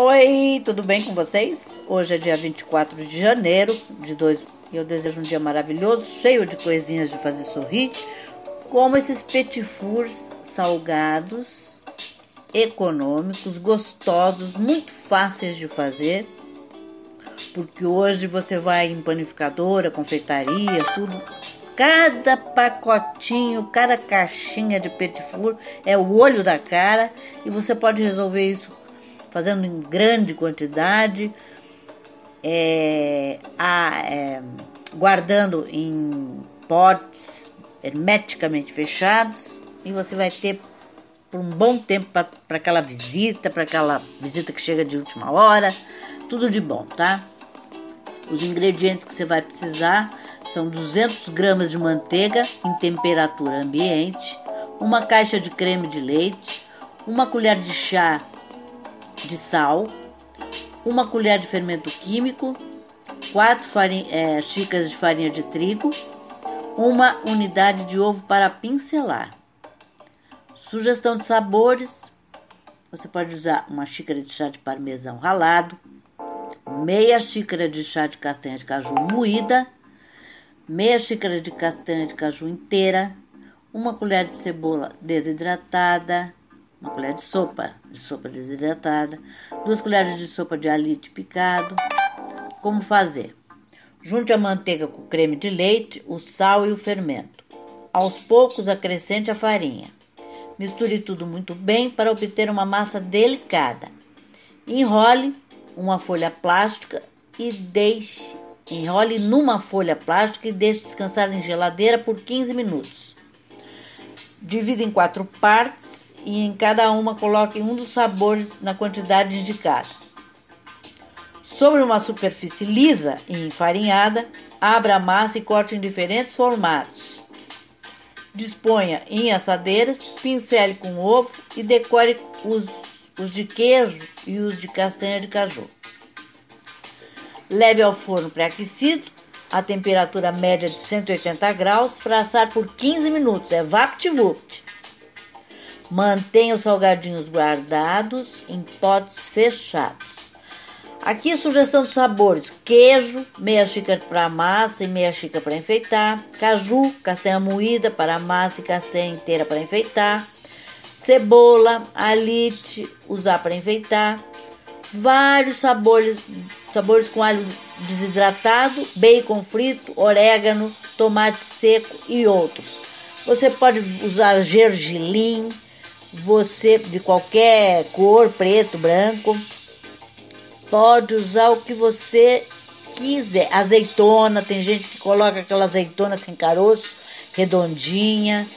Oi, tudo bem com vocês? Hoje é dia 24 de janeiro de dois e eu desejo um dia maravilhoso, cheio de coisinhas de fazer sorrir, como esses petit fours salgados, econômicos, gostosos, muito fáceis de fazer. Porque hoje você vai em panificadora, confeitaria, tudo. Cada pacotinho, cada caixinha de petit four é o olho da cara e você pode resolver isso fazendo em grande quantidade, é, a, é, guardando em potes hermeticamente fechados e você vai ter por um bom tempo para aquela visita, para aquela visita que chega de última hora, tudo de bom, tá? Os ingredientes que você vai precisar são 200 gramas de manteiga em temperatura ambiente, uma caixa de creme de leite, uma colher de chá de sal, uma colher de fermento químico, quatro é, xícaras de farinha de trigo, uma unidade de ovo para pincelar. Sugestão de sabores: você pode usar uma xícara de chá de parmesão ralado, meia xícara de chá de castanha de caju moída, meia xícara de castanha de caju inteira, uma colher de cebola desidratada, uma colher de sopa de sopa desidratada, duas colheres de sopa de alite picado. Como fazer? Junte a manteiga com o creme de leite, o sal e o fermento. Aos poucos acrescente a farinha. Misture tudo muito bem para obter uma massa delicada. Enrole uma folha plástica e deixe enrole numa folha plástica e deixe descansar em geladeira por 15 minutos. Divida em quatro partes e em cada uma coloque um dos sabores na quantidade indicada. Sobre uma superfície lisa e enfarinhada, abra a massa e corte em diferentes formatos. Disponha em assadeiras, pincele com ovo e decore os, os de queijo e os de castanha de caju. Leve ao forno pré-aquecido a temperatura média de 180 graus para assar por 15 minutos. É vapt-vupt. Mantenha os salgadinhos guardados em potes fechados. Aqui sugestão de sabores: queijo, meia xícara para massa e meia xícara para enfeitar, caju, castanha moída para massa e castanha inteira para enfeitar, cebola, alite, usar para enfeitar, vários sabores, sabores com alho desidratado, bacon frito, orégano, tomate seco e outros. Você pode usar gergelim, você de qualquer cor, preto, branco, pode usar o que você quiser. Azeitona, tem gente que coloca aquela azeitona sem caroço, redondinha.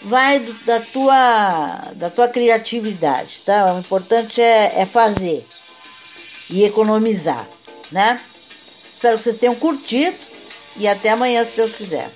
Vai do, da tua da tua criatividade, tá? O importante é, é fazer e economizar, né? Espero que vocês tenham curtido e até amanhã, se Deus quiser.